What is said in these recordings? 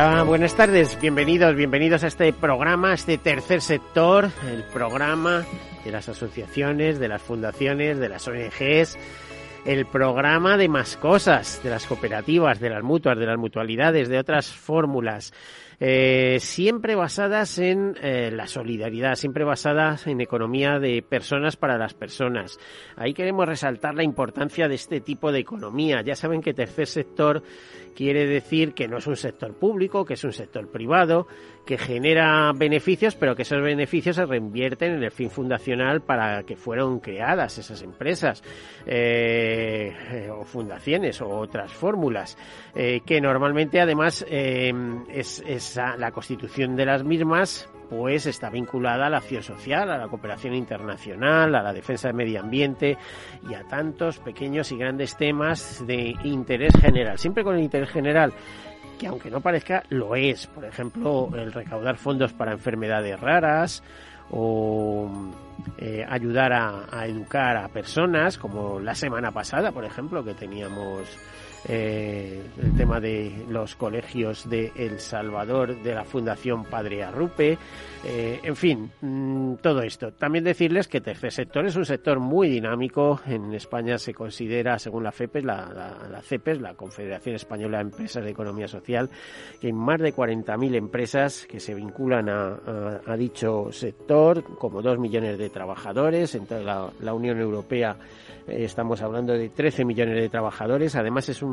Hola, buenas tardes, bienvenidos, bienvenidos a este programa, a este tercer sector, el programa de las asociaciones, de las fundaciones, de las ONGs, el programa de más cosas, de las cooperativas, de las mutuas, de las mutualidades, de otras fórmulas. Eh, siempre basadas en eh, la solidaridad, siempre basadas en economía de personas para las personas. Ahí queremos resaltar la importancia de este tipo de economía. Ya saben que tercer sector quiere decir que no es un sector público, que es un sector privado, que genera beneficios, pero que esos beneficios se reinvierten en el fin fundacional para que fueron creadas esas empresas eh, eh o fundaciones o otras fórmulas, eh, que normalmente además eh, es, es la constitución de las mismas pues está vinculada a la acción social, a la cooperación internacional, a la defensa del medio ambiente y a tantos pequeños y grandes temas de interés general. Siempre con el interés general que aunque no parezca, lo es. Por ejemplo, el recaudar fondos para enfermedades raras o eh, ayudar a, a, educar a personas, como la semana pasada, por ejemplo, que teníamos eh, el tema de los colegios de El Salvador, de la Fundación Padre Arrupe, eh, en fin, mmm, todo esto. También decirles que tercer sector es un sector muy dinámico. En España se considera, según la FEPES, la, la, la CEPES, la Confederación Española de Empresas de Economía Social, que hay más de 40.000 empresas que se vinculan a, dicho sector, como dos millones de trabajadores. En toda la, la Unión Europea eh, estamos hablando de 13 millones de trabajadores. Además es un,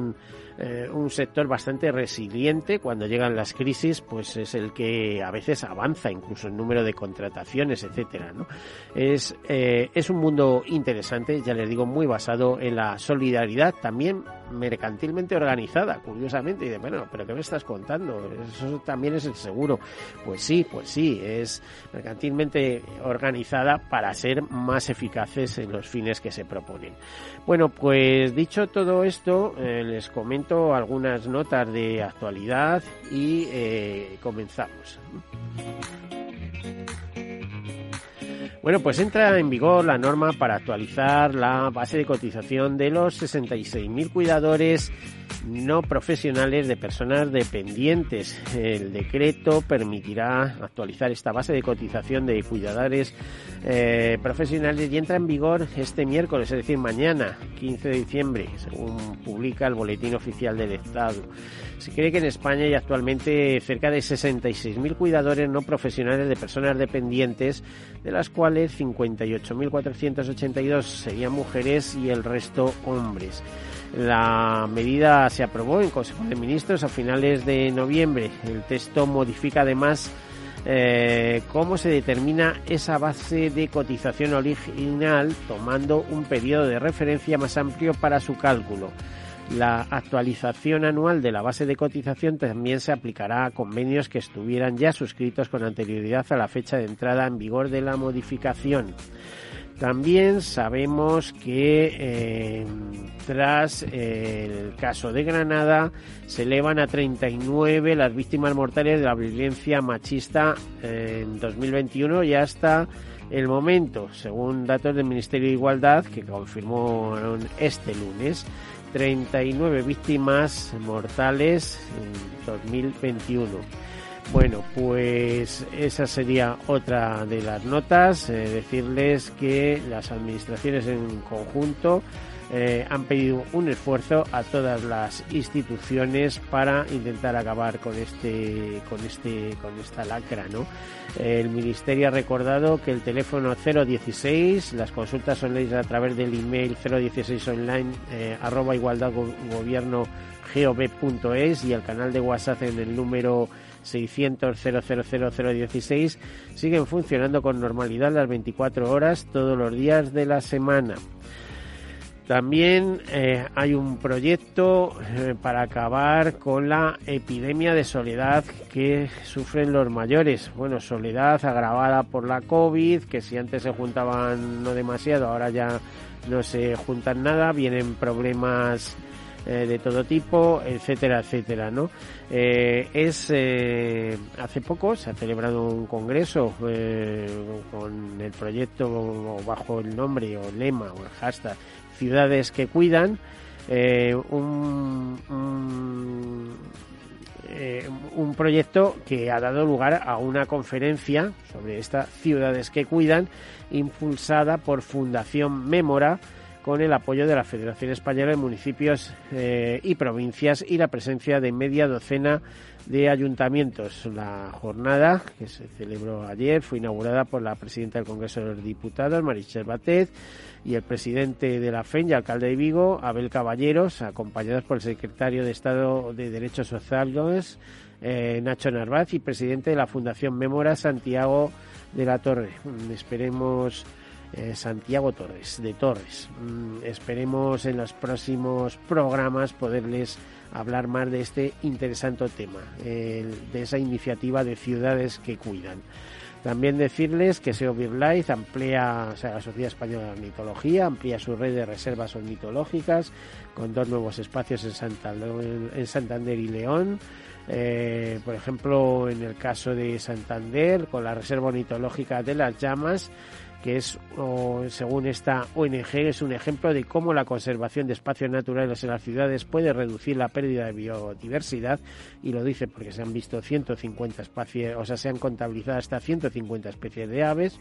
eh, un sector bastante resiliente. Cuando llegan las crisis, pues es el que a veces avanza incluso en número de contrataciones, etcétera. ¿no? Es, eh, es un mundo interesante, ya les digo, muy basado en la solidaridad, también mercantilmente organizada, curiosamente. Y de, bueno, pero ¿qué me estás contando? Eso también es el seguro. Pues sí, pues sí, es mercantilmente organizada para ser más eficaces en los fines que se proponen. Bueno, pues dicho todo esto, eh, les comento algunas notas de actualidad y eh, comenzamos. Bueno, pues entra en vigor la norma para actualizar la base de cotización de los 66.000 cuidadores no profesionales de personas dependientes. El decreto permitirá actualizar esta base de cotización de cuidadores eh, profesionales y entra en vigor este miércoles, es decir, mañana, 15 de diciembre, según publica el Boletín Oficial del Estado. Se cree que en España hay actualmente cerca de 66.000 cuidadores no profesionales de personas dependientes, de las cuales 58.482 serían mujeres y el resto hombres. La medida se aprobó en Consejo de Ministros a finales de noviembre. El texto modifica además eh, cómo se determina esa base de cotización original tomando un periodo de referencia más amplio para su cálculo. La actualización anual de la base de cotización también se aplicará a convenios que estuvieran ya suscritos con anterioridad a la fecha de entrada en vigor de la modificación. También sabemos que eh, tras el caso de Granada se elevan a 39 las víctimas mortales de la violencia machista en 2021 y hasta el momento, según datos del Ministerio de Igualdad que confirmó este lunes, 39 víctimas mortales en 2021. Bueno, pues esa sería otra de las notas. Eh, decirles que las administraciones en conjunto eh, han pedido un esfuerzo a todas las instituciones para intentar acabar con este con este con esta lacra no el ministerio ha recordado que el teléfono 016 las consultas online a través del email 016 online eh, arroba igualdad gobierno gov.es y el canal de WhatsApp en el número 600 000 siguen funcionando con normalidad las 24 horas todos los días de la semana. También eh, hay un proyecto eh, para acabar con la epidemia de soledad que sufren los mayores. Bueno, soledad agravada por la COVID, que si antes se juntaban no demasiado, ahora ya no se juntan nada, vienen problemas eh, de todo tipo, etcétera, etcétera, ¿no? Es hace poco se ha celebrado un congreso con el proyecto bajo el nombre o lema o el hashtag ciudades que cuidan, un, un proyecto que ha dado lugar a una conferencia sobre estas ciudades que cuidan, impulsada por Fundación Mémora, con el apoyo de la Federación Española de Municipios eh, y Provincias y la presencia de media docena de ayuntamientos. La jornada, que se celebró ayer, fue inaugurada por la presidenta del Congreso de los Diputados, Marichel Batet, y el presidente de la FEN y alcalde de Vigo, Abel Caballeros, acompañados por el secretario de Estado de Derechos Sociales, eh, Nacho Narvaz, y presidente de la Fundación Mémora, Santiago de la Torre. Esperemos eh, Santiago Torres, de Torres. Mm, esperemos en los próximos programas poderles hablar más de este interesante tema, de esa iniciativa de ciudades que cuidan. También decirles que SEO Life amplía, o sea, la Sociedad Española de Ornitología amplía su red de reservas ornitológicas con dos nuevos espacios en, en Santander y León. Eh, por ejemplo, en el caso de Santander, con la Reserva Ornitológica de las Llamas, que es, según esta ONG, es un ejemplo de cómo la conservación de espacios naturales en las ciudades puede reducir la pérdida de biodiversidad, y lo dice porque se han visto 150 especies, o sea, se han contabilizado hasta 150 especies de aves,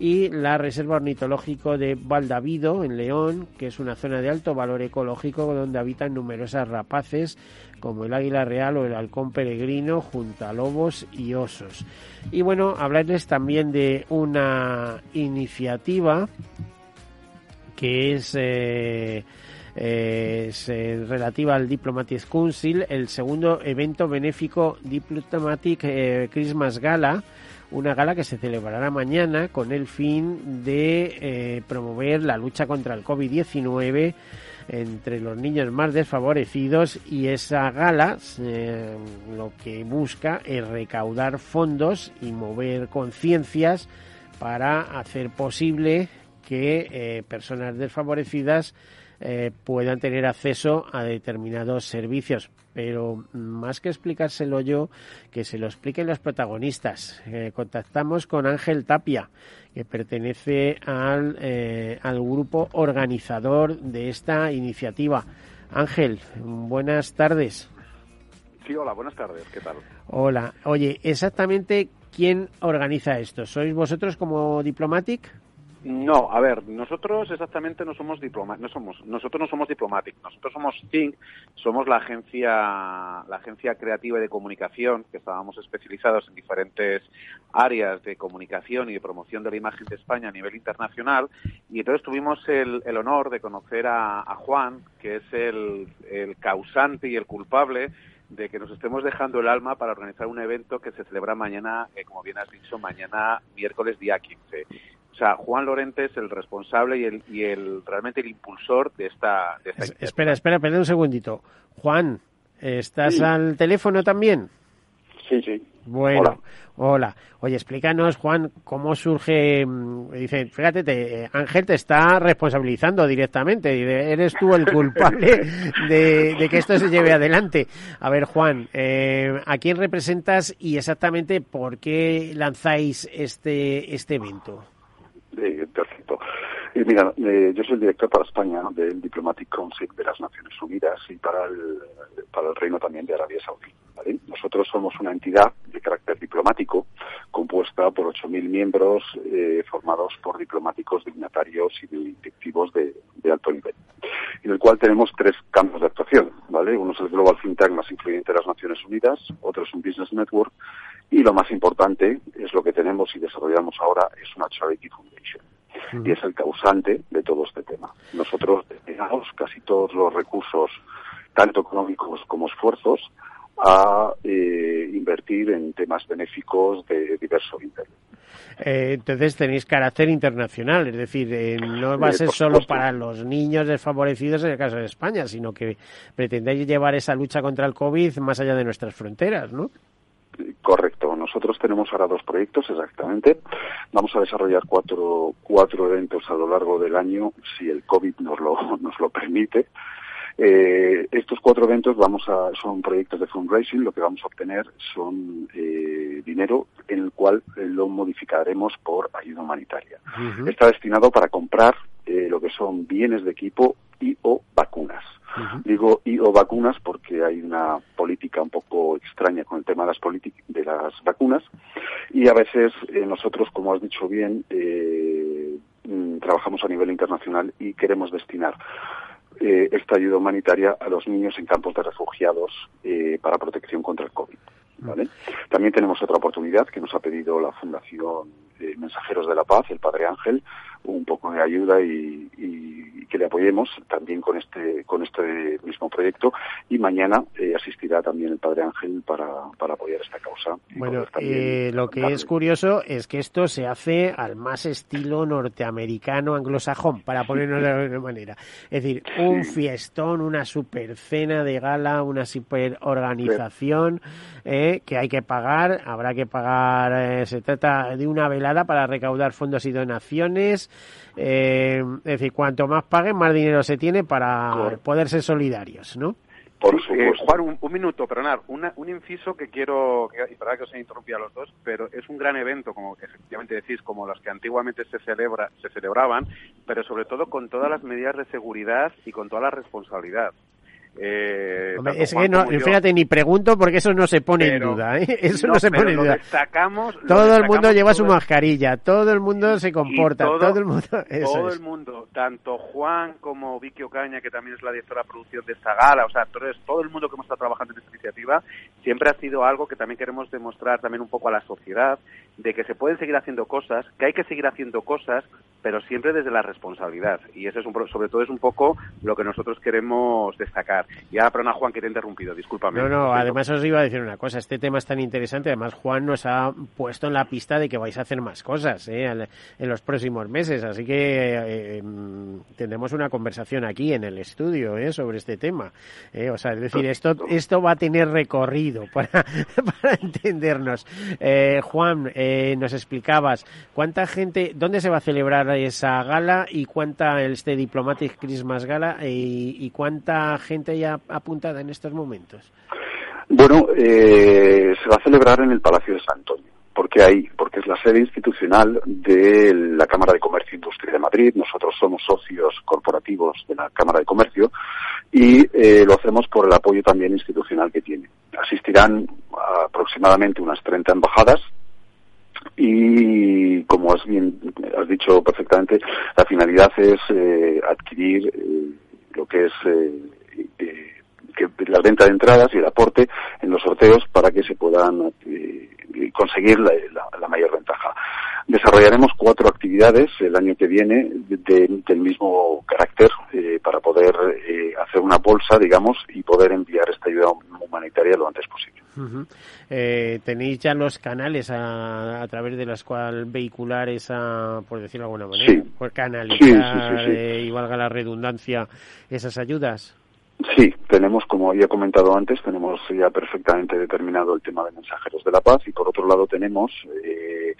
y la Reserva Ornitológico de Valdavido, en León, que es una zona de alto valor ecológico donde habitan numerosas rapaces como el águila real o el halcón peregrino junto a lobos y osos. Y bueno, hablarles también de una iniciativa que es... Eh, es eh, relativa al Diplomatic Council, el segundo evento benéfico Diplomatic eh, Christmas Gala, una gala que se celebrará mañana con el fin de promover la lucha contra el COVID-19 entre los niños más desfavorecidos y esa gala eh, lo que busca es recaudar fondos y mover conciencias para hacer posible que eh, personas desfavorecidas eh, puedan tener acceso a determinados servicios. Pero más que explicárselo yo, que se lo expliquen los protagonistas. contactamos con Ángel Tapia, que pertenece al, eh, al grupo organizador de esta iniciativa. Ángel, buenas tardes. Sí, hola, buenas tardes, ¿qué tal? Hola, oye, exactamente quién organiza esto. ¿Sois vosotros como Diplomatic? No, a ver, nosotros exactamente no somos diplomáticos, no somos, nosotros no somos diplomáticos, nosotros somos Think, somos la agencia, la agencia creativa de comunicación, que estábamos especializados en diferentes áreas de comunicación y de promoción de la imagen de España a nivel internacional, y entonces tuvimos el, honor de conocer a, Juan, que es el, causante y el culpable de que nos estemos dejando el alma para organizar un evento que se celebra mañana, eh, como bien has dicho, mañana miércoles día 15. O sea, Juan Lorente es el responsable y el, y el realmente el impulsor de esta. De espera, espera, espera un segundito. Juan, ¿estás al teléfono también? Sí, sí. Bueno, hola. Oye, explícanos, Juan, cómo surge. Mm, dice, fíjate, te, Ángel te está responsabilizando directamente. Eres tú el culpable de, que esto se lleve adelante. A ver, Juan, eh, ¿a quién representas y exactamente por qué lanzáis este, este evento? Y mira, eh, yo soy el director para España del Diplomatic Council de las Naciones Unidas y para el, para el Reino también de Arabia Saudí. Nosotros somos una entidad de carácter diplomático compuesta por 8.000 miembros eh, formados por diplomáticos, dignatarios y directivos de, alto nivel. en el cual tenemos tres campos de actuación, ¿vale? Uno es el Global FinTech más influyente de las Naciones Unidas, otro es un Business Network y lo más importante es lo que tenemos y desarrollamos ahora, es una Charity Foundation. Y es el causante de todo este tema. Nosotros destinamos casi todos los recursos, tanto económicos como esfuerzos, a eh, invertir en temas benéficos de diverso índole. Eh, entonces tenéis carácter internacional, es decir, eh, no va a ser solo para los niños desfavorecidos en el caso de España, sino que pretendéis llevar esa lucha contra el COVID más allá de nuestras fronteras, ¿no? Correcto. Nosotros tenemos ahora dos proyectos, exactamente. Vamos a desarrollar cuatro, cuatro eventos a lo largo del año, si el COVID nos lo, nos lo permite. Eh, estos cuatro eventos vamos a, son proyectos de fundraising. Lo que vamos a obtener son eh, dinero en el cual eh, lo modificaremos por ayuda humanitaria. Está destinado para comprar eh, lo que son bienes de equipo y o vacunas. Digo y o vacunas porque hay una política un poco extraña con el tema de las, de las vacunas y a veces eh, nosotros, como has dicho bien, eh, mm, trabajamos a nivel internacional y queremos destinar eh, esta ayuda humanitaria a los niños en campos de refugiados para protección contra el COVID. ¿vale? También tenemos otra oportunidad que nos ha pedido la Fundación Mensajeros de la Paz, el Padre Ángel, un poco de ayuda y, y, que le apoyemos también con este con este mismo proyecto y mañana eh, asistirá también el Padre Ángel para, para apoyar esta causa. Bueno, eh, lo que es curioso es que esto se hace al más estilo norteamericano anglosajón, para ponernos de alguna manera. Es decir, un sí. fiestón, una super cena de gala, una super organización eh, que hay que pagar, habrá que pagar, eh, se trata de una velada para recaudar fondos y donaciones eh, es decir, cuanto más paguen, más dinero se tiene para Correcto. poder ser solidarios, ¿no? Por eh, Juan, un, un, minuto, perdonad, una, un inciso que quiero, que, y para que os interrumpí a los dos, pero es un gran evento, como efectivamente decís, como los que antiguamente se, celebra, se celebraban, pero sobre todo con todas las medidas de seguridad y con toda la responsabilidad. Eh, Hombre, es que no, fíjate, ni pregunto porque eso no se pone pero, en duda. ¿eh? Eso no, no se pone en duda. Destacamos, todo el mundo lleva su mascarilla, todo el mundo se comporta, todo, todo, el mundo. todo el mundo, tanto Juan como Vicky Ocaña, que también es la directora de producción de esta gala, o sea, todo el mundo que hemos estado trabajando en esta iniciativa, siempre ha sido algo que también queremos demostrar también un poco a la sociedad, de que se pueden seguir haciendo cosas, que hay que seguir haciendo cosas, pero siempre desde la responsabilidad. Y eso es un, sobre todo es un poco lo que nosotros queremos destacar. Ya, perdona Juan, que te he interrumpido, discúlpame. No, no, además os iba a decir una cosa, este tema es tan interesante, además Juan nos ha puesto en la pista de que vais a hacer más cosas ¿eh? en los próximos meses, así que eh, tendremos una conversación aquí en el estudio ¿eh? sobre este tema. ¿eh? O sea, es decir, esto, esto va a tener recorrido para, para entendernos. Eh, Juan, eh, nos explicabas cuánta gente, dónde se va a celebrar esa gala y cuánta este Diplomatic Christmas Gala y, y cuánta gente apuntada en estos momentos. Bueno, eh, se va a celebrar en el Palacio de San Antonio. ¿Por qué ahí? Porque es la sede institucional de la Cámara de Comercio e Industria de Madrid. Nosotros somos socios corporativos de la Cámara de Comercio y eh, lo hacemos por el apoyo también institucional que tiene. Asistirán aproximadamente unas 30 embajadas y como has bien has dicho perfectamente la finalidad es eh, adquirir eh, lo que es eh, que la venta de entradas y el aporte en los sorteos para que se puedan conseguir la, la, la, mayor ventaja. Desarrollaremos cuatro actividades el año que viene de, de, del mismo carácter eh, para poder eh, hacer una bolsa, digamos, y poder enviar esta ayuda humanitaria lo antes posible. Uh -huh. eh, ¿Tenéis ya los canales a, a, través de los cuales vehicular esa, por decirlo de alguna manera, sí. por canalizar, sí, sí, eh, y valga la redundancia, esas ayudas? Sí, tenemos, como había comentado antes, tenemos ya perfectamente determinado el tema de mensajeros de la paz y por otro lado tenemos, eh,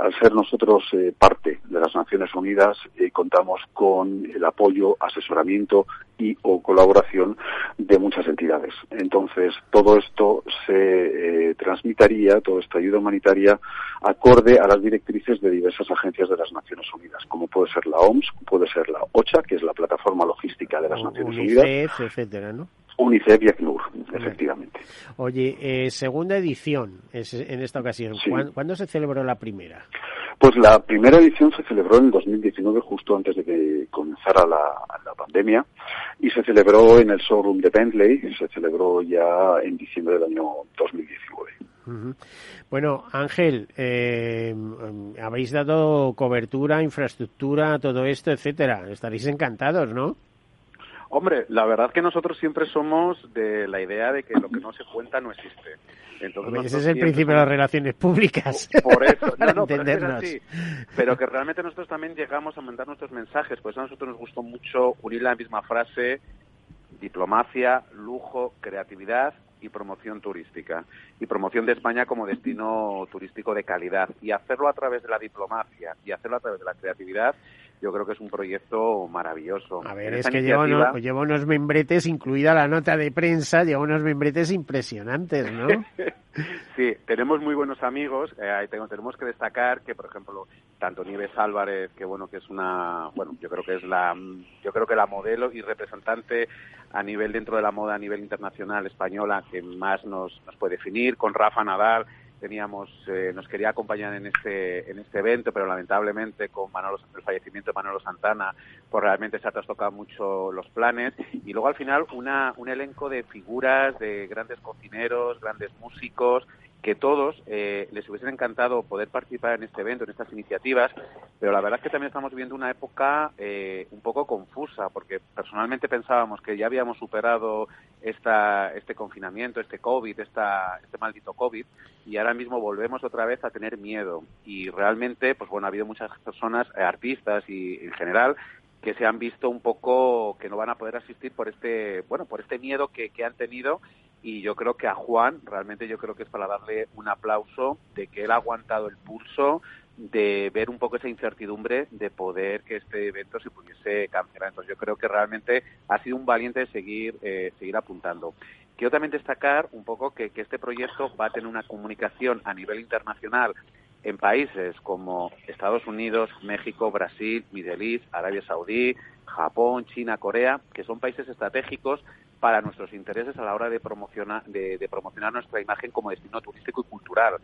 al ser nosotros eh, parte de las Naciones Unidas, eh, contamos con el apoyo, asesoramiento y o colaboración de muchas entidades. Entonces, todo esto se eh, transmitiría, toda esta ayuda humanitaria, acorde a las directrices de diversas agencias de las Naciones Unidas, como puede ser la OMS, puede ser la OCHA, que es la plataforma logística de las Naciones Unidas. etcétera, ¿no? UNICEF y ACNUR, efectivamente. Oye, eh, segunda edición es en esta ocasión. Sí. ¿Cuándo, ¿Cuándo, se celebró la primera? Pues la primera edición se celebró en 2019, justo antes de que comenzara la, la pandemia. y se celebró en el showroom de Bentley, se celebró ya en diciembre del año 2019. Bueno, Ángel, eh, habéis dado cobertura, infraestructura, todo esto, etcétera. Estaréis encantados, ¿no? Hombre, la verdad que nosotros siempre somos de la idea de que lo que no se cuenta no existe. Entonces, ese es el principio de las relaciones públicas. Por eso, no, no, pero, pero que realmente nosotros también llegamos a mandar nuestros mensajes, pues a nosotros nos gustó mucho unir la misma frase, diplomacia, lujo, creatividad y promoción turística y promoción de España como destino turístico de calidad y hacerlo a través de la diplomacia y hacerlo a través de la creatividad yo creo que es un proyecto maravilloso. A ver, es que lleva, unos, membretes, incluida la nota de prensa, lleva unos membretes impresionantes, ¿no? sí, tenemos muy buenos amigos. Eh, tenemos que destacar que, por ejemplo, tanto Nieves Álvarez, que bueno, que es una, bueno, yo creo que es la, yo creo que la modelo y representante a nivel dentro de la moda a nivel internacional española que más nos, nos puede definir, con Rafa Nadal, teníamos eh, nos quería acompañar en este en este evento pero lamentablemente con Manolo, el fallecimiento de Manolo Santana pues realmente se ha trastocado mucho los planes. Y luego al final una un elenco de figuras de grandes cocineros grandes músicos que todos eh, les hubiesen encantado poder participar en este evento, en estas iniciativas, pero la verdad es que también estamos viviendo una época eh, un poco confusa, porque personalmente pensábamos que ya habíamos superado esta, este confinamiento, este COVID, esta, este maldito COVID, y ahora mismo volvemos otra vez a tener miedo. Y realmente, pues bueno, ha habido muchas personas, eh, artistas y en general, que se han visto un poco que no van a poder asistir por este, bueno, por este miedo que, que han tenido y yo creo que a Juan realmente yo creo que es para darle un aplauso de que él ha aguantado el pulso de ver un poco esa incertidumbre de poder que este evento se pudiese cancelar. Entonces yo creo que realmente ha sido un valiente de seguir, eh, seguir apuntando. Quiero también destacar un poco que, que este proyecto va a tener una comunicación a nivel internacional en países como Estados Unidos, México, Brasil, Middle East, Arabia Saudí, Japón, China, Corea, que son países estratégicos para nuestros intereses a la hora de promocionar, de, promocionar nuestra imagen como destino turístico y cultural.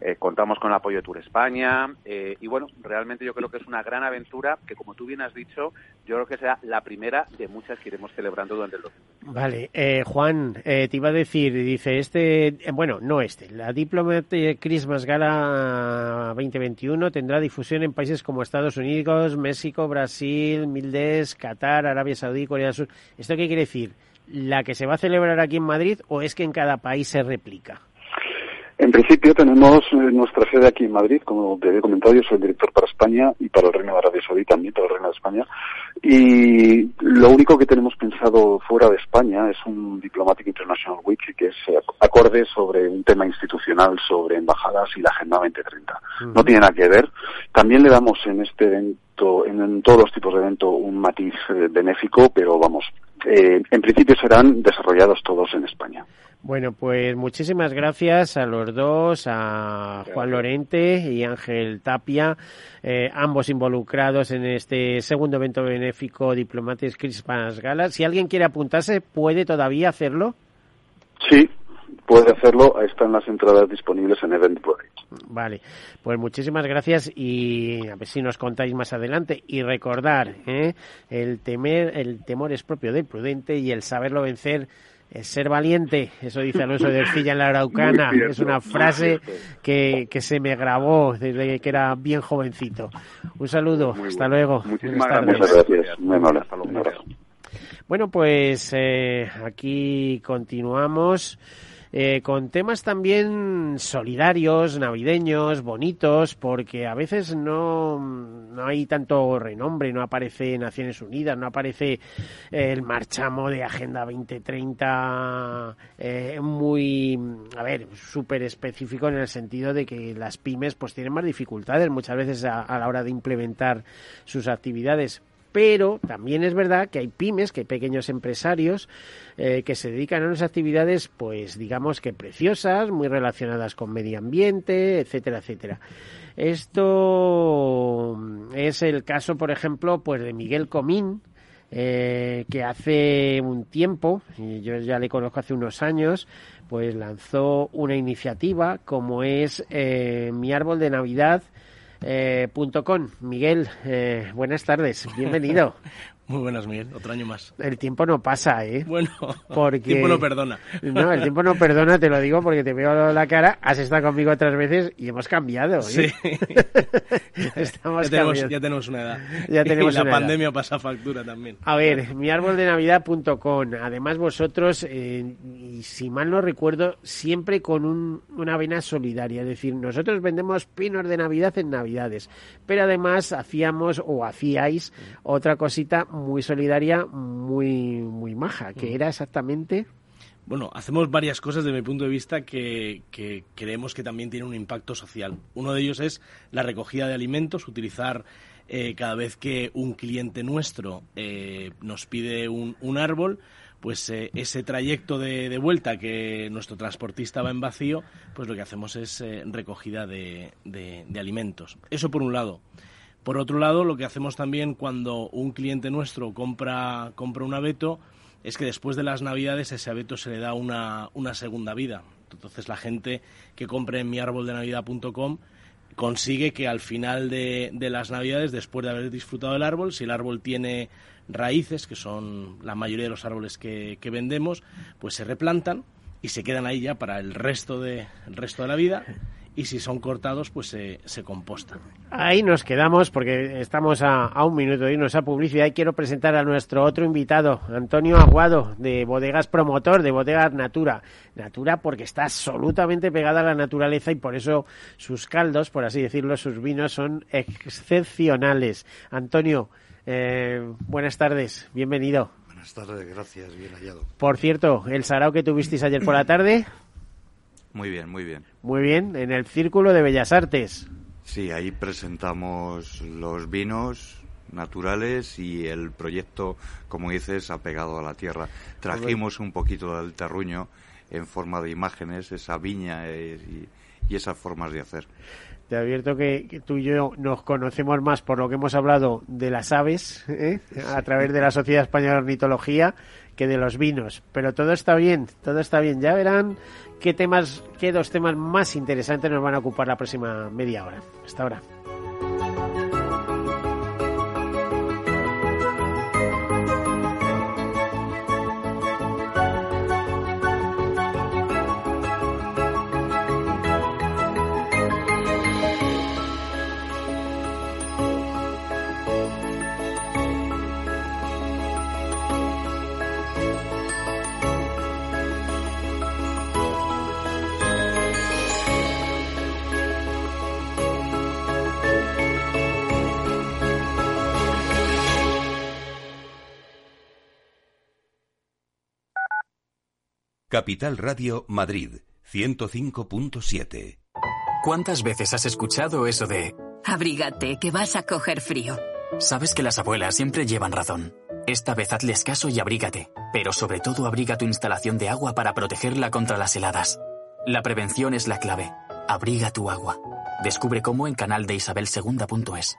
Eh, contamos con el apoyo de Tour España eh, y bueno, realmente yo creo que es una gran aventura que como tú bien has dicho, yo creo que será la primera de muchas que iremos celebrando durante el 2020. Vale, eh, Juan, te iba a decir, dice este, bueno, no este, la Diplomat Christmas Gala 2021 tendrá difusión en países como Estados Unidos, México, Brasil, Mildes, Qatar, Arabia Saudí, Corea del Sur. ¿Esto qué quiere decir? La que se va a celebrar aquí en Madrid o es que en cada país se replica? En principio tenemos eh, nuestra sede aquí en Madrid, como te he comentado, yo soy el director para España y para el Reino de Arabia Saudí también, para el Reino de España. Y lo único que tenemos pensado fuera de España es un Diplomatic International Week que es eh, acorde sobre un tema institucional, sobre embajadas y la Agenda 2030. No tiene nada que ver. También le damos en este evento, en, todos los tipos de evento, un matiz eh, benéfico, pero vamos, eh, en principio serán desarrollados todos en España. Bueno, pues muchísimas gracias a los dos, a Juan Lorente y Ángel Tapia, eh, ambos involucrados en este segundo evento benéfico Diplomates Christmas Gala. Si alguien quiere apuntarse, ¿puede todavía hacerlo? Sí, puede hacerlo. Están las entradas disponibles en Eventbrite. Vale, pues muchísimas gracias y a ver si nos contáis más adelante. Y recordar, ¿eh? el, temer, el temor es propio del prudente y el saberlo vencer es ser valiente, eso dice Alonso de Ercilla en la Araucana, es una frase que, que, se me grabó desde que era bien jovencito. Un saludo, hasta luego. Muchísimas gracias. Bueno, pues eh, aquí continuamos. Eh, con temas también solidarios, navideños, bonitos, porque a veces no, no hay tanto renombre, no aparece Naciones Unidas, no aparece eh, el marchamo de Agenda 2030 eh, muy, a ver, súper específico en el sentido de que las pymes pues tienen más dificultades muchas veces a la hora de implementar sus actividades pero también es verdad que hay pymes, que hay pequeños empresarios eh, que se dedican a unas actividades, pues digamos que preciosas, muy relacionadas con medio ambiente, etcétera, etcétera. Esto es el caso, por ejemplo, pues de Miguel Comín, eh, que hace un tiempo, y yo ya le conozco hace unos años, pues lanzó una iniciativa como es eh, Mi Árbol de Navidad, eh, punto com. Miguel, eh, buenas tardes, bienvenido. Muy buenas, Miguel. Otro año más. El tiempo no pasa, ¿eh? Bueno, porque... el tiempo no perdona. No, el tiempo no perdona, te lo digo porque te veo la cara, has estado conmigo otras veces y hemos cambiado. ¿eh? Sí. Estamos ya, tenemos, cambiando. ya tenemos una edad. Ya tenemos y la una edad. pandemia pasa factura también. A ver, miarboldenavidad.com. Además vosotros, eh, y si mal no recuerdo, siempre con un- una vena solidaria. Es decir, nosotros vendemos pinos de Navidad en Navidades, pero además hacíamos o hacíais otra cosita muy solidaria, muy, muy maja, que era exactamente... Bueno, hacemos varias cosas desde mi punto de vista que, que creemos que también tienen un impacto social. Uno de ellos es la recogida de alimentos, utilizar eh, cada vez que un cliente nuestro eh, nos pide un, un árbol, pues eh, ese trayecto de, de vuelta que nuestro transportista va en vacío, pues lo que hacemos es recogida de, de- de alimentos. Eso por un lado. Por otro lado, lo que hacemos también cuando un cliente nuestro compra, compra un abeto es que después de las navidades ese abeto se le da una, una segunda vida. Entonces la gente que compre en miarboldenavidad.com consigue que al final de, de las navidades, después de haber disfrutado del árbol, si el árbol tiene raíces, que son la mayoría de los árboles que, que vendemos, pues se replantan y se quedan ahí ya para el resto de, el resto de la vida. Y si son cortados, pues se, se compostan. Ahí nos quedamos porque estamos a, a un minuto de irnos a publicidad y quiero presentar a nuestro otro invitado, Antonio Aguado, de Bodegas Promotor, de Bodegas Natura. Natura porque está absolutamente pegada a la naturaleza y por eso sus caldos, por así decirlo, sus vinos son excepcionales. Antonio, eh, buenas tardes, bienvenido. Buenas tardes, gracias, bien hallado. Por cierto, el sarao que tuvisteis ayer por la tarde, Muy bien, muy bien. muy bien, en el Círculo de Bellas Artes. Sí, ahí presentamos los vinos naturales y el proyecto, como dices, apegado a la tierra. Trajimos un poquito del terruño en forma de imágenes, esa viña eh, y, y esas formas de hacer. Te advierto que, que tú y yo nos conocemos más por lo que hemos hablado de las aves ¿eh? a través de la Sociedad Española de Ornitología que de los vinos. Pero todo está bien, todo está bien. Ya verán qué temas, qué dos temas más interesantes nos van a ocupar la próxima media hora. Hasta ahora. Capital Radio Madrid 105.7. ¿Cuántas veces has escuchado eso de Abrígate, que vas a coger frío. Sabes que las abuelas siempre llevan razón. Esta vez hazles caso y abrígate, pero sobre todo abriga tu instalación de agua para protegerla contra las heladas. La prevención es la clave. Abriga tu agua. Descubre cómo en canal de isabelsegunda.es.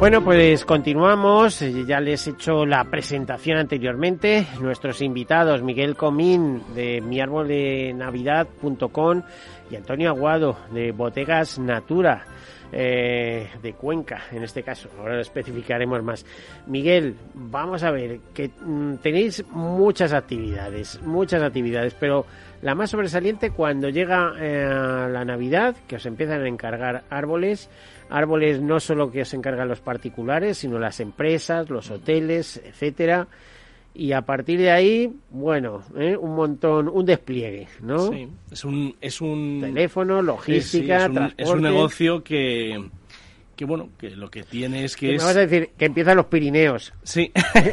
Bueno, pues continuamos. Ya les he hecho la presentación anteriormente. Nuestros invitados, Miguel Comín de miarboldenavidad.com y Antonio Aguado de Botegas Natura. Eh, de Cuenca, en este caso. Ahora lo especificaremos más. Miguel, vamos a ver, que mm, tenéis muchas actividades, muchas actividades, pero la más sobresaliente cuando llega eh, la Navidad, que os empiezan a encargar árboles, árboles no solo que se encargan los particulares, sino las empresas, los hoteles, etcétera. Y a partir de ahí, bueno, ¿eh? un montón, un despliegue, ¿no? Sí, es un, es un teléfono, logística, es, un, es un negocio que, que bueno, que lo que tiene es que ¿Qué es... Me vas a decir que empiezan los Pirineos. Sí.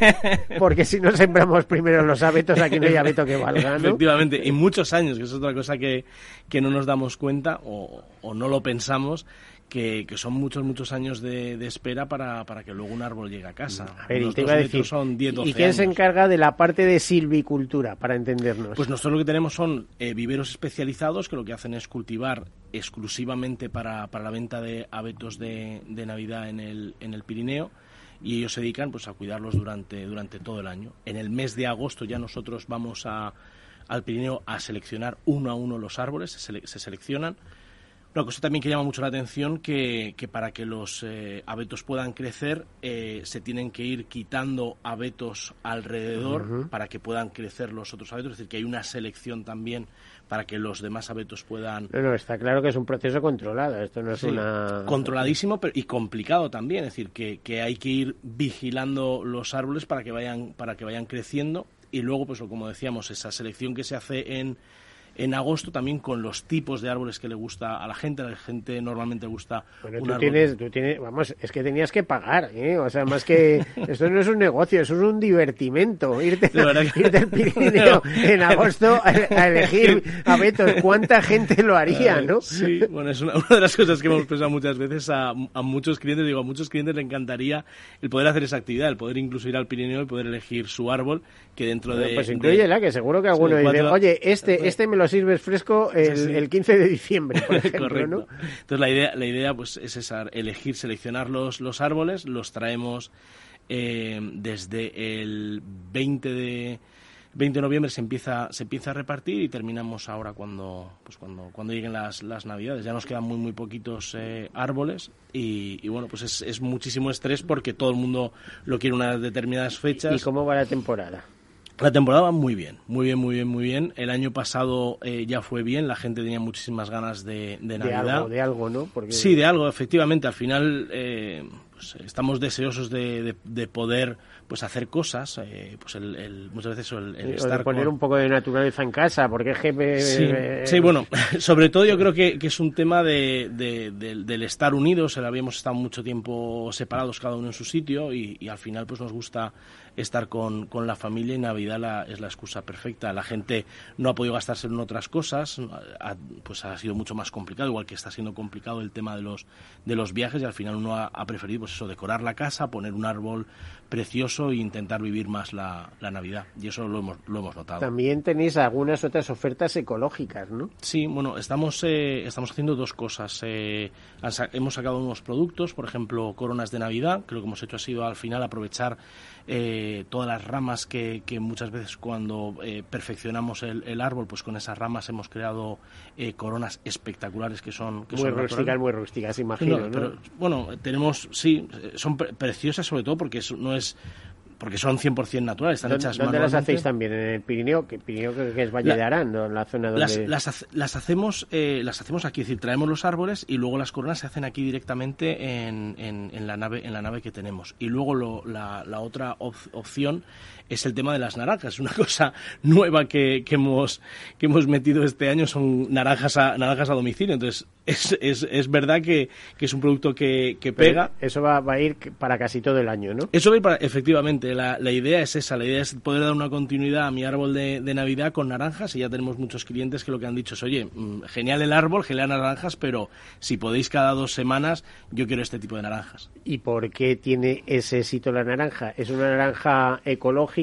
Porque si no sembramos primero los abetos, aquí no hay abeto que valga, ¿no? Efectivamente, y muchos años, que es otra cosa que, que no nos damos cuenta o, o no lo pensamos, que, que, son muchos, muchos años de, de espera para, para, que luego un árbol llegue a casa. A ver, y te iba a decir, son 10, 12 ¿y quién años. se encarga de la parte de silvicultura, para entendernos? Pues nosotros lo que tenemos son eh, viveros especializados que lo que hacen es cultivar exclusivamente para, para la venta de abetos de, de Navidad en el, en el Pirineo y ellos se dedican pues a cuidarlos durante, durante todo el año. En el mes de agosto ya nosotros vamos a, al Pirineo a seleccionar uno a uno los árboles, se, sele se seleccionan una cosa también que llama mucho la atención que, que para que los eh, abetos puedan crecer eh, se tienen que ir quitando abetos alrededor uh -huh. para que puedan crecer los otros abetos, es decir, que hay una selección también para que los demás abetos puedan... No, no, está claro que es un proceso controlado, esto no es sí, una... Controladísimo pero, y complicado también, es decir, que, que hay que ir vigilando los árboles para que vayan, para que vayan creciendo. Y luego, pues como decíamos, esa selección que se hace en en agosto también con los tipos de árboles que le gusta a la gente. A la gente normalmente gusta bueno, un tú árbol. tienes, tú tienes, vamos, es que tenías que pagar, ¿eh? O sea, más que esto no es un negocio, eso es un divertimento. Irte, que... irte al Pirineo en agosto a, a, elegir abetos. ¿Cuánta gente lo haría, no? Sí, bueno, es una, una, de las cosas que hemos pensado muchas veces a, a, muchos clientes. Digo, a muchos clientes le encantaría el poder hacer esa actividad, el poder incluso ir al Pirineo y poder elegir su árbol que dentro bueno, de... Pues incluyela, de, que seguro que alguno sí, dice, oye, este, este me lo sirves fresco el, sí. el 15 de diciembre, por ejemplo, Correcto. ¿no? Entonces la idea, la idea pues es esa, elegir, seleccionar los, los árboles, los traemos eh, desde el 20 de 20 de noviembre se empieza se empieza a repartir y terminamos ahora cuando pues cuando cuando lleguen las, las navidades ya nos quedan muy muy poquitos eh, árboles y, y, bueno pues es, es muchísimo estrés porque todo el mundo lo quiere unas determinadas fechas y cómo va la temporada la temporada va muy bien, muy bien, muy bien, muy bien. El año pasado eh, ya fue bien, la gente tenía muchísimas ganas de, de Navidad. De algo, de algo, ¿no? Porque... Sí, de algo, efectivamente. Al final eh, pues, estamos deseosos de, de, de, poder pues hacer cosas, eh, pues el, el, muchas veces el, el estar de poner con... un poco de naturaleza en casa, porque es que... Sí, sí, bueno, sobre todo yo creo que, que es un tema de, de, del estar unidos, habíamos estado mucho tiempo separados cada uno en su sitio y, y al final pues nos gusta estar con, con, la familia y Navidad la, es la excusa perfecta. La gente no ha podido gastarse en otras cosas, ha, pues ha sido mucho más complicado, igual que está siendo complicado el tema de los, de los viajes y al final uno ha, ha preferido pues eso, decorar la casa, poner un árbol precioso e intentar vivir más la, la, Navidad. Y eso lo hemos, lo hemos notado. También tenéis algunas otras ofertas ecológicas, ¿no? Sí, bueno, estamos, eh, estamos haciendo dos cosas. Eh, hemos sacado unos productos, por ejemplo, coronas de Navidad, que lo que hemos hecho ha sido al final aprovechar eh, todas las ramas que, que muchas veces cuando eh, perfeccionamos el, el, árbol, pues con esas ramas hemos creado eh, coronas espectaculares que son... Que muy son rústicas, naturales. muy rústicas, imagino, no, ¿no? Pero, bueno, tenemos, sí, son pre preciosas sobre todo porque no es porque son 100% naturales, están hechas ¿Dónde las hacéis también? ¿En el Pirineo? que Pirineo creo que es Valle de Arán, en la zona donde... Las, las, hacemos, eh, las hacemos aquí, es decir, traemos los árboles y luego las coronas se hacen aquí directamente en, en, la, nave, en la nave que tenemos. Y luego lo, la, la, otra opción es el tema de las naranjas. Una cosa nueva que, que, hemos, que hemos metido este año son naranjas a, naranjas a domicilio. Entonces, es, es, es verdad que, que, es un producto que, que pega. eso va, va, a ir para casi todo el año, ¿no? Eso va a ir para, efectivamente. La, la, idea es esa. La idea es poder dar una continuidad a mi árbol de, de, Navidad con naranjas. Y ya tenemos muchos clientes que lo que han dicho es, oye, mm, genial el árbol, genial naranjas, pero si podéis cada dos semanas, yo quiero este tipo de naranjas. ¿Y por qué tiene ese éxito la naranja? ¿Es una naranja ecológica,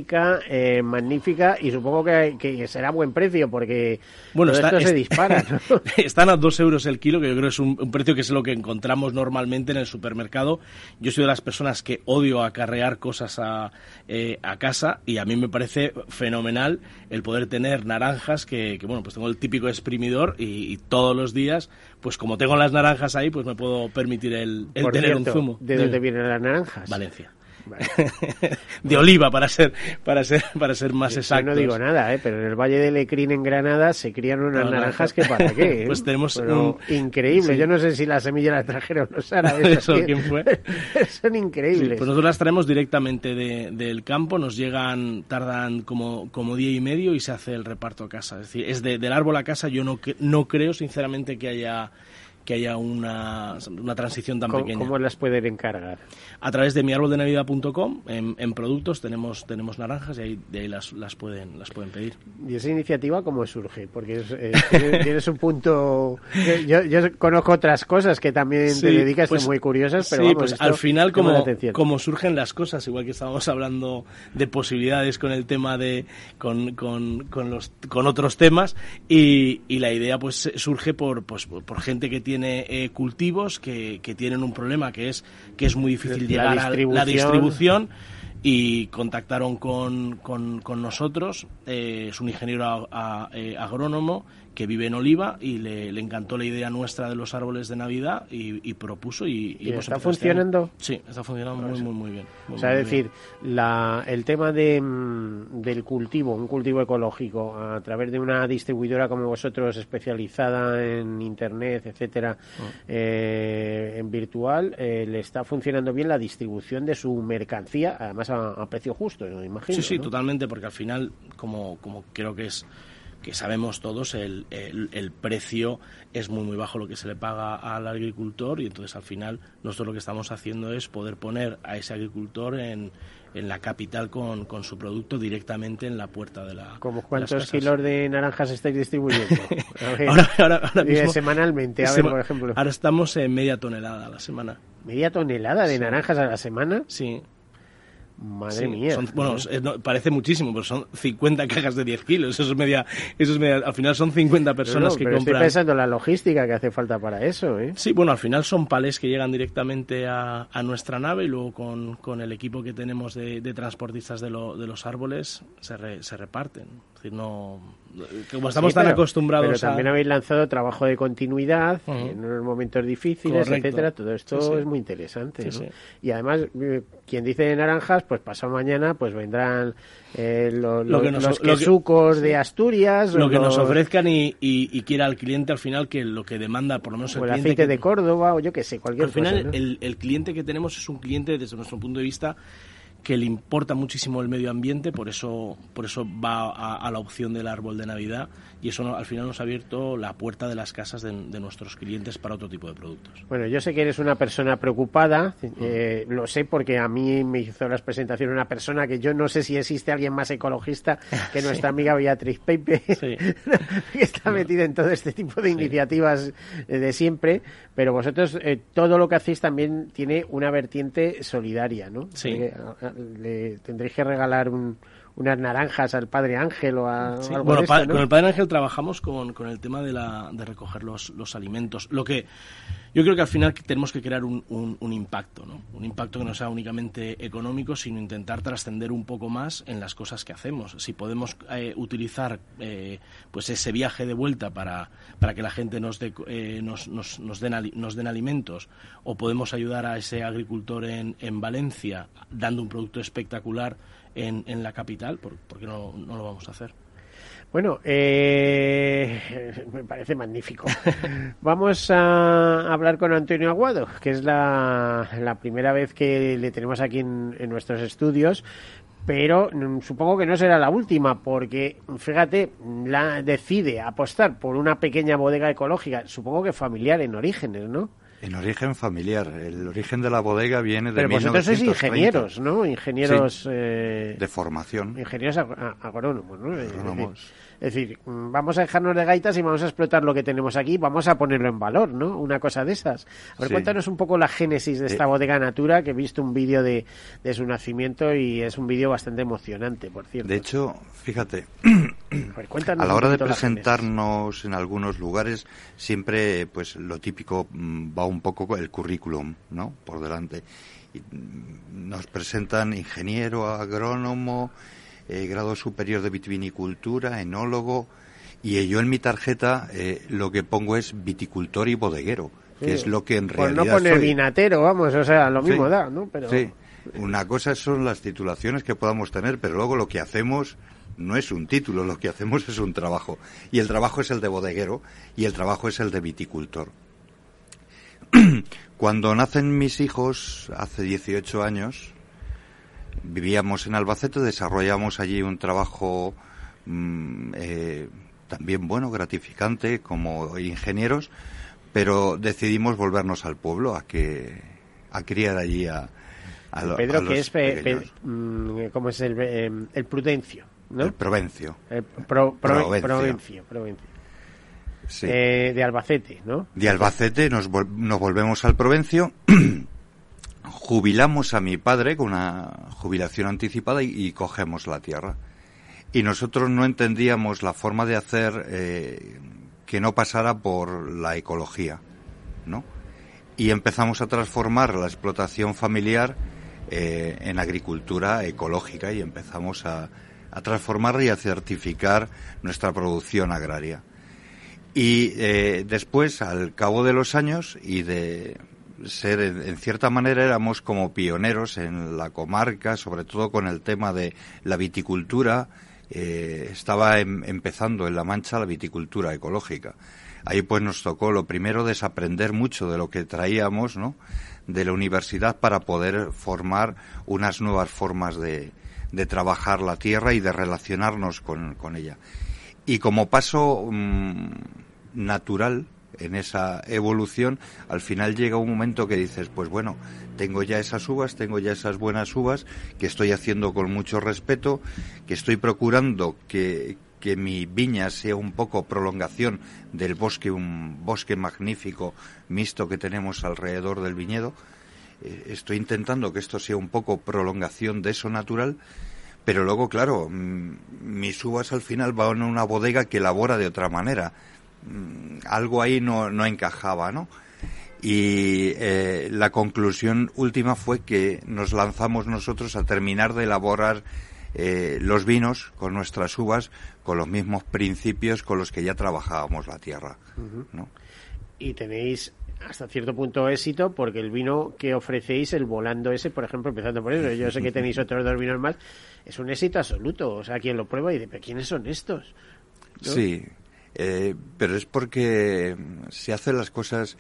eh, magnífica y supongo que, que, será buen precio porque bueno, esto se dispara. Están a dos euros el kilo que yo creo es un, precio que es lo que encontramos normalmente en el supermercado. Yo soy de las personas que odio acarrear cosas a, eh, a casa y a mí me parece fenomenal el poder tener naranjas que, bueno, pues tengo el típico exprimidor y, todos los días, pues como tengo las naranjas ahí, pues me puedo permitir el, tener un zumo. ¿De dónde vienen las naranjas? Valencia. de oliva para ser para ser para ser más exacto. No digo nada, ¿eh? pero en el Valle de Lecrín en Granada se crían unas naranjas que para qué. ¿eh? Pues tenemos increíble. Yo no sé si la semilla la trajeron los árabes. Eso, ¿quién fue? Son increíbles. pues nosotros las traemos directamente de, del campo, nos llegan, tardan como, como día y medio y se hace el reparto a casa. Es decir, es de, del árbol a casa. Yo no, no creo sinceramente que haya que haya una, una transición tan pequeña. ¿Cómo las pueden encargar? A través de miarboldenavidad.com, en, en productos tenemos tenemos naranjas y ahí, de ahí las, las, pueden, las pueden pedir. ¿Y esa iniciativa cómo surge? Porque es, eh, tienes, un punto... Yo, yo, conozco otras cosas que también te dedicas, pues, muy curiosas, pero sí, pues al final como, como surgen las cosas, igual que estábamos hablando de posibilidades con el tema de... con, con, con, los, con otros temas y, y la idea pues surge por, pues, por gente que tiene tiene eh, cultivos que, que, tienen un problema que es que es muy difícil llegar a la distribución y contactaron con, con, con nosotros. Eh, es un ingeniero eh, agrónomo que vive en Oliva y le, encantó la idea nuestra de los árboles de Navidad y, propuso y, está este funcionando sí está funcionando muy muy muy bien o sea es decir la, el tema de, mm, del cultivo un cultivo ecológico a través de una distribuidora como vosotros especializada en internet etcétera ah. eh, en virtual eh, le está funcionando bien la distribución de su mercancía además a, precio justo ¿no? imagino sí sí totalmente porque al final como como creo que es que sabemos todos, el, el, precio es muy muy bajo lo que se le paga al agricultor y entonces al final nosotros lo que estamos haciendo es poder poner a ese agricultor en, en la capital con, con su producto directamente en la puerta de la. ¿Como cuántos kilos de naranjas estáis distribuyendo? ahora, ahora, mismo, semanalmente, a ver, por ejemplo. Ahora estamos en media tonelada a la semana. ¿Media tonelada de naranjas a la semana? Sí. Madre mía. bueno, parece muchísimo, pero son 50 cajas de 10 kilos. Eso es media, eso es media, al final son 50 personas que compran. Estoy pensando en la logística que hace falta para eso. ¿eh? Sí, bueno, al final son palés que llegan directamente a, a nuestra nave y luego con, con, el equipo que tenemos de, de transportistas de, lo, de, los árboles se, se reparten. Decir, no, como estamos tan acostumbrados pero también habéis lanzado trabajo de continuidad en unos momentos difíciles etcétera. Todo esto es muy interesante y además eh, quien dice naranjas pues pasado mañana pues vendrán eh, lo, que los quesucos de Asturias lo que nos ofrezcan y, y, quiera al cliente al final que lo que demanda por lo menos el, el aceite de Córdoba o yo que sé cualquier al final el, el cliente que tenemos es un cliente desde nuestro punto de vista que le importa muchísimo el medio ambiente, por eso, por eso va a, la opción del árbol de Navidad y eso al final nos ha abierto la puerta de las casas de, nuestros clientes para otro tipo de productos. Bueno, yo sé que eres una persona preocupada, eh, lo sé porque a mí me hizo las presentaciones una persona que yo no sé si existe alguien más ecologista que nuestra amiga Beatriz Pepe, que está metida en todo este tipo de iniciativas eh, de siempre, pero vosotros eh, todo lo que hacéis también tiene una vertiente solidaria, ¿no? Sí. Le tendréis que regalar unas naranjas al Padre Ángel o a algo bueno, con el Padre Ángel trabajamos con, con el tema de, la, de recoger los, los alimentos. Lo que Yo creo que al final tenemos que crear un, un, impacto, ¿no? Un impacto que no sea únicamente económico, sino intentar trascender un poco más en las cosas que hacemos. Si podemos eh, utilizar eh, pues ese viaje de vuelta para, para que la gente nos, eh, nos, nos, nos, den, nos den alimentos, o podemos ayudar a ese agricultor en, en Valencia dando un producto espectacular en, en la capital, ¿por, qué no, no lo vamos a hacer? Bueno, eh, me parece magnífico. Vamos a hablar con Antonio Aguado, que es la, primera vez que le tenemos aquí en, nuestros estudios, pero mm, supongo que no será la última, porque fíjate, la decide apostar por una pequeña bodega ecológica, supongo que familiar en orígenes, ¿no? En origen familiar. El origen de la bodega viene de Pero vosotros sois ingenieros, ¿no? Ingenieros... Eh, de formación. Ingenieros agrónomos, ¿no? Agrónomos. Es decir, vamos a dejarnos de gaitas y vamos a explotar lo que tenemos aquí, vamos a ponerlo en valor, ¿no? Una cosa de esas. A ver, cuéntanos un poco la génesis de esta bodega Natura, que he visto un vídeo de, su nacimiento y es un vídeo bastante emocionante, por cierto. De hecho, fíjate, a, la hora de presentarnos en algunos lugares, siempre, pues, lo típico mm, va un poco el currículum, ¿no? Por delante. Mm, nos presentan ingeniero, agrónomo, eh, grado superior de vitivinicultura, enólogo, y yo en mi tarjeta eh, lo que pongo es viticultor y bodeguero, que es lo que en pues realidad no pone vinatero, vamos, o sea, lo mismo da, ¿no? Pero... Sí, una cosa son las titulaciones que podamos tener, pero luego lo que hacemos no es un título, lo que hacemos es un trabajo. Y el trabajo es el de bodeguero y el trabajo es el de viticultor. Cuando nacen mis hijos, hace 18 años, vivíamos en Albacete, desarrollamos allí un trabajo mm, eh, también bueno, gratificante como ingenieros, pero decidimos volvernos al pueblo a que a criar allí a, a, Pedro, que es mm, ¿cómo es el, eh, el Prudencio? ¿no? El Provencio. El Provencio. Eh, de Albacete, ¿no? De Albacete nos, nos volvemos al Provencio jubilamos a mi padre con una jubilación anticipada y, cogemos la tierra. Y nosotros no entendíamos la forma de hacer eh, que no pasara por la ecología, ¿no? Y empezamos a transformar la explotación familiar eh, en agricultura ecológica y empezamos a, a transformarla y a certificar nuestra producción agraria. Y eh, después, al cabo de los años y de ser, en cierta manera, éramos como pioneros en la comarca, sobre todo con el tema de la viticultura. Eh, estaba em, empezando en La Mancha la viticultura ecológica. Ahí pues nos tocó lo primero desaprender mucho de lo que traíamos, ¿no? De la universidad para poder formar unas nuevas formas de, de trabajar la tierra y de relacionarnos con, con ella. Y como paso mm, natural, en esa evolución, al final llega un momento que dices, pues bueno, tengo ya esas uvas, tengo ya esas buenas uvas, que estoy haciendo con mucho respeto, que estoy procurando que, que mi viña sea un poco prolongación del bosque, un bosque magnífico mixto que tenemos alrededor del viñedo. Eh, estoy intentando que esto sea un poco prolongación de eso natural, pero luego, claro, mis uvas al final van a una bodega que elabora de otra manera Mm, algo ahí no, no encajaba, ¿no? Y eh, la conclusión última fue que nos lanzamos nosotros a terminar de elaborar eh, los vinos con nuestras uvas con los mismos principios con los que ya trabajábamos la tierra, ¿no? Y tenéis hasta cierto punto éxito porque el vino que ofrecéis, el volando ese, por ejemplo, empezando por eso, yo sé que tenéis otros dos vinos más, es un éxito absoluto. O sea, quien lo prueba y dice, ¿pero quiénes son estos? Sí, eh, pero es porque se hacen las cosas.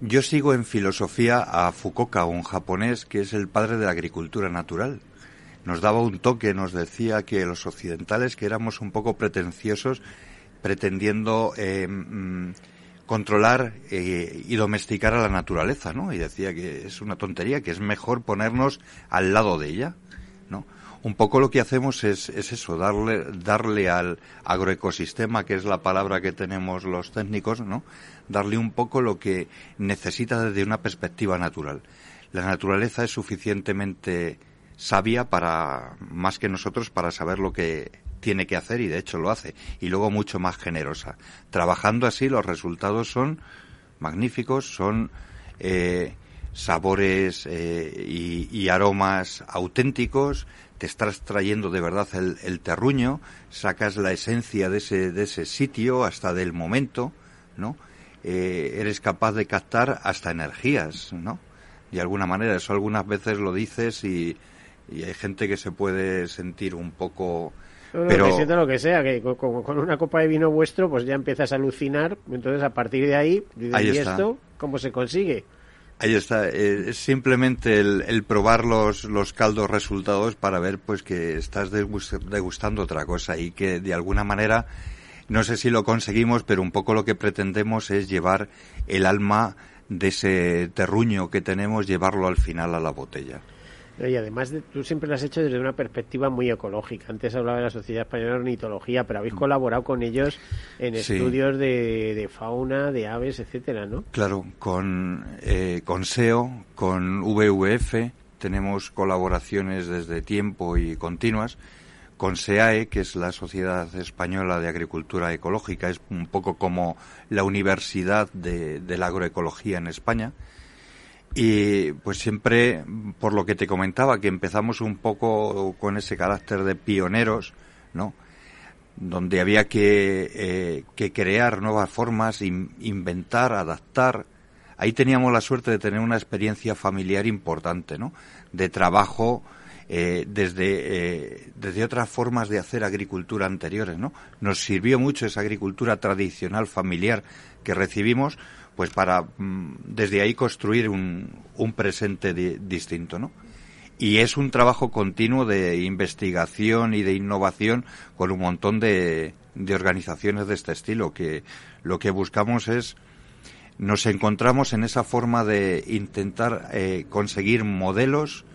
Yo sigo en filosofía a Fukuoka, un japonés que es el padre de la agricultura natural. Nos daba un toque, nos decía que los occidentales, que éramos un poco pretenciosos, pretendiendo eh, mm, controlar eh, y domesticar a la naturaleza, ¿no? Y decía que es una tontería, que es mejor ponernos al lado de ella, ¿no? Un poco lo que hacemos es, es eso, darle, darle al agroecosistema, que es la palabra que tenemos los técnicos, ¿no? Darle un poco lo que necesita desde una perspectiva natural. La naturaleza es suficientemente sabia para, más que nosotros, para saber lo que tiene que hacer y de hecho lo hace. Y luego mucho más generosa. Trabajando así los resultados son magníficos, son eh, sabores eh, y, aromas auténticos, te estás trayendo de verdad el, terruño, sacas la esencia de ese, de ese sitio hasta del momento, ¿no? Eh, eres capaz de captar hasta energías, ¿no? De alguna manera, eso algunas veces lo dices y, y hay gente que se puede sentir un poco pero que siento lo que sea, que con, una copa de vino vuestro pues ya empiezas a alucinar, entonces a partir de ahí, ¿y esto cómo se consigue? Ahí está, eh, es simplemente el, probar los, los caldos resultados para ver pues que estás degustando otra cosa y que de alguna manera, no sé si lo conseguimos, pero un poco lo que pretendemos es llevar el alma de ese terruño que tenemos, llevarlo al final a la botella. Y además, tú siempre lo has hecho desde una perspectiva muy ecológica. Antes hablaba de la Sociedad Española de Ornitología, pero habéis mm. colaborado con ellos en estudios de, fauna, de aves, etcétera, ¿no? Claro, con, eh, con SEO, con WWF, tenemos colaboraciones desde tiempo y continuas. Con SEAE, que es la Sociedad Española de Agricultura Ecológica, es un poco como la universidad de la agroecología en España y pues siempre, por lo que te comentaba, que empezamos un poco con ese carácter de pioneros, ¿no? Donde había que, eh, que crear nuevas formas, inventar, adaptar. Ahí teníamos la suerte de tener una experiencia familiar importante, ¿no? De trabajo eh, desde, eh, desde otras formas de hacer agricultura anteriores, ¿no? Nos sirvió mucho esa agricultura tradicional familiar que recibimos, pues para mm, desde ahí construir un, un presente distinto, ¿no? Y es un trabajo continuo de investigación y de innovación con un montón de, de organizaciones de este estilo, que lo que buscamos es nos encontramos en esa forma de intentar eh, conseguir modelos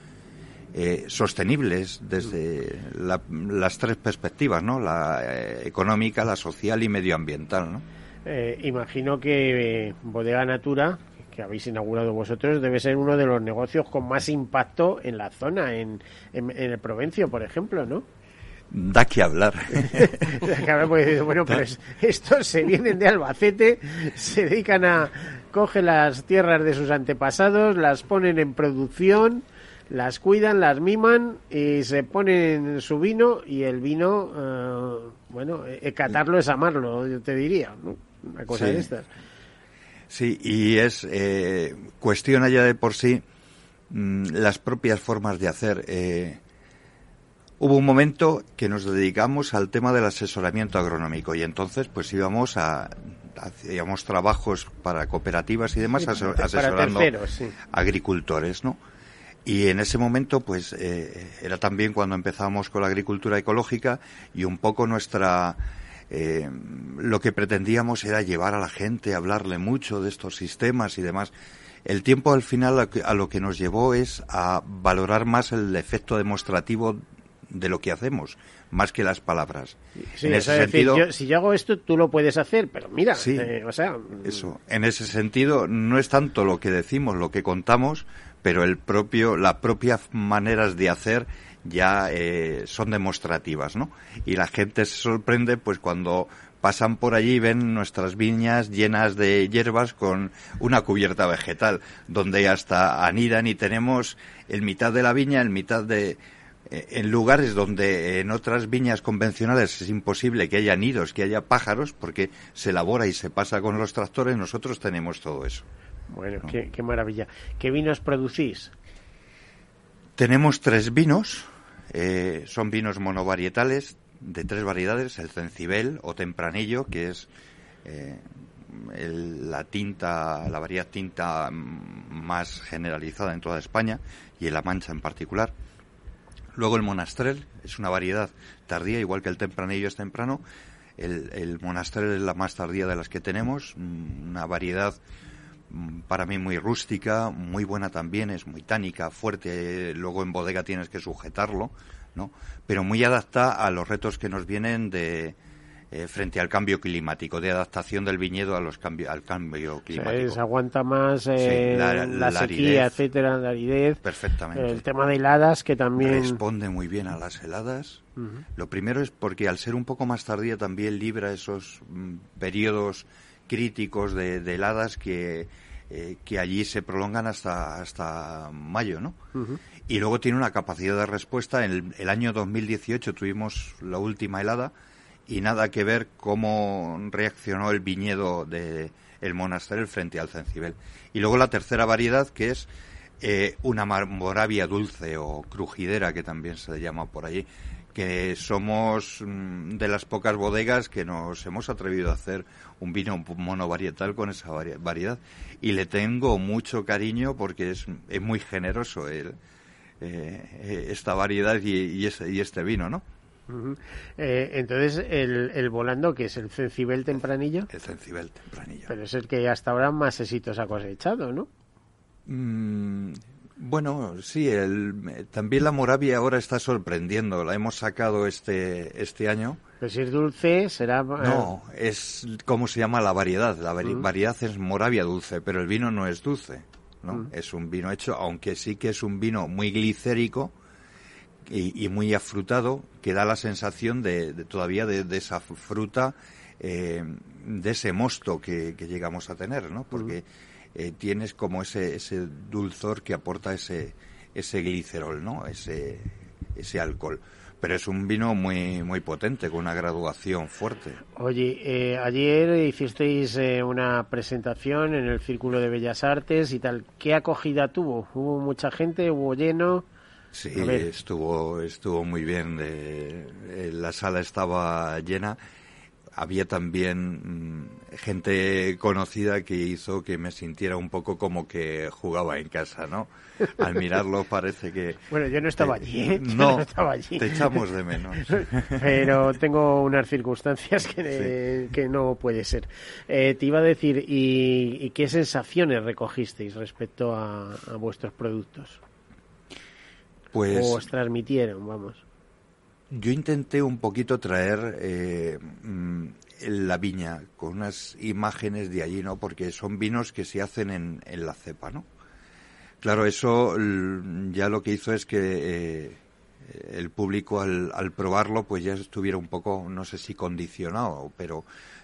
eh, sostenibles desde las tres perspectivas, ¿no? La eh, económica, la social y medioambiental, ¿no? Eh, imagino que eh, Bodega Natura, que habéis inaugurado vosotros, debe ser uno de los negocios con más impacto en la zona, en, en, el Provencio, por ejemplo, ¿no? Da que hablar. bueno, pues estos se vienen de Albacete, se dedican a cogen las tierras de sus antepasados, las ponen en producción, las cuidan, las miman y se ponen su vino y el vino, eh, bueno, catarlo es amarlo, yo te diría, ¿no? Una cosa sí. de estas. Sí, y es eh, cuestión allá de por sí mm, las propias formas de hacer. Eh, hubo un momento que nos dedicamos al tema del asesoramiento agronómico y entonces pues íbamos a hacíamos trabajos para cooperativas y demás asesorando agricultores, ¿no? Y en ese momento, pues, eh, era también cuando empezamos con la agricultura ecológica y un poco nuestra eh, lo que pretendíamos era llevar a la gente, hablarle mucho de estos sistemas y demás. El tiempo al final a lo que nos llevó es a valorar más el efecto demostrativo de lo que hacemos, más que las palabras. en ese sentido, si yo hago esto, tú lo puedes hacer, pero mira, eh, o sea, eso. En ese sentido, no es tanto lo que decimos, lo que contamos, pero el propio, las propias maneras de hacer ya eh, son demostrativas, ¿no? Y la gente se sorprende, pues, cuando pasan por allí y ven nuestras viñas llenas de hierbas con una cubierta vegetal, donde hasta anidan y tenemos el mitad de la viña, el mitad de, eh, en lugares donde en otras viñas convencionales es imposible que haya nidos, que haya pájaros, porque se elabora y se pasa con los tractores, nosotros tenemos todo eso. Bueno, qué, qué, maravilla. ¿Qué vinos producís? Tenemos tres vinos. Eh, son vinos monovarietales de tres variedades, el cencibel o tempranillo, que es eh, la tinta, la variedad tinta más generalizada en toda España y en La Mancha en particular. Luego el monastrel es una variedad tardía, igual que el tempranillo es temprano. El, el monastrel es la más tardía de las que tenemos, una variedad Mm, para mí muy rústica, muy buena también, es muy tánica, fuerte, luego en bodega tienes que sujetarlo, ¿no? Pero muy adaptada a los retos que nos vienen de eh, frente al cambio climático, de adaptación del viñedo a los cambios al cambio climático. se aguanta más eh, la, sequía, etcétera, la aridez. Perfectamente. El tema de heladas que también responde muy bien a las heladas. Lo primero es porque al ser un poco más tardía también libra esos mm, periodos críticos de, heladas que, eh, que allí se prolongan hasta, hasta mayo, ¿no? Y luego tiene una capacidad de respuesta. En el, año 2018 tuvimos la última helada y nada que ver cómo reaccionó el viñedo de el monasterio frente al cencibel. Y luego la tercera variedad que es eh, una moravia dulce o crujidera que también se llama por allí que somos mm, de las pocas bodegas que nos hemos atrevido a hacer un vino monovarietal con esa variedad. Y le tengo mucho cariño porque es, es muy generoso el, eh, esta variedad y, este vino, ¿no? Eh, entonces, el, el, volando, que es el cencibel tempranillo. El cencibel tempranillo. Pero es el que hasta ahora más éxitos ha cosechado, ¿no? Mm, bueno, sí, el, también la Moravia ahora está sorprendiendo. La hemos sacado este, este año. Pero si es dulce, será. Eh, no, es como se llama la variedad. La mm. variedad es Moravia dulce, pero el vino no es dulce. ¿no? Mm. Es un vino hecho, aunque sí que es un vino muy glicérico y, muy afrutado, que da la sensación de, todavía de, esa fruta, eh, de ese mosto que, llegamos a tener, ¿no? Porque. Mm. Eh, tienes como ese, ese dulzor que aporta ese, ese glicerol, ¿no? Ese, ese alcohol. Pero es un vino muy, muy potente, con una graduación fuerte. Oye, eh, ayer hicisteis eh, una presentación en el Círculo de Bellas Artes y tal. ¿Qué acogida tuvo? ¿Hubo mucha gente? ¿Hubo lleno? Sí, estuvo, estuvo muy bien. la sala estaba llena había también mm, gente conocida que hizo que me sintiera un poco como que jugaba en casa, ¿no? Al mirarlo parece que... Bueno, yo no estaba allí, ¿eh? no, estaba allí. te echamos de menos. Pero tengo unas circunstancias que, que no puede ser. Eh, te iba a decir, ¿y, qué sensaciones recogisteis respecto a, a vuestros productos? Pues... O os transmitieron, vamos. Yo intenté un poquito traer eh, mm, la viña con unas imágenes de allí, ¿no? Porque son vinos que se hacen en, la cepa, ¿no? Claro, eso ya lo que hizo es que eh, el público al, probarlo pues ya estuviera un poco, no sé si condicionado, pero,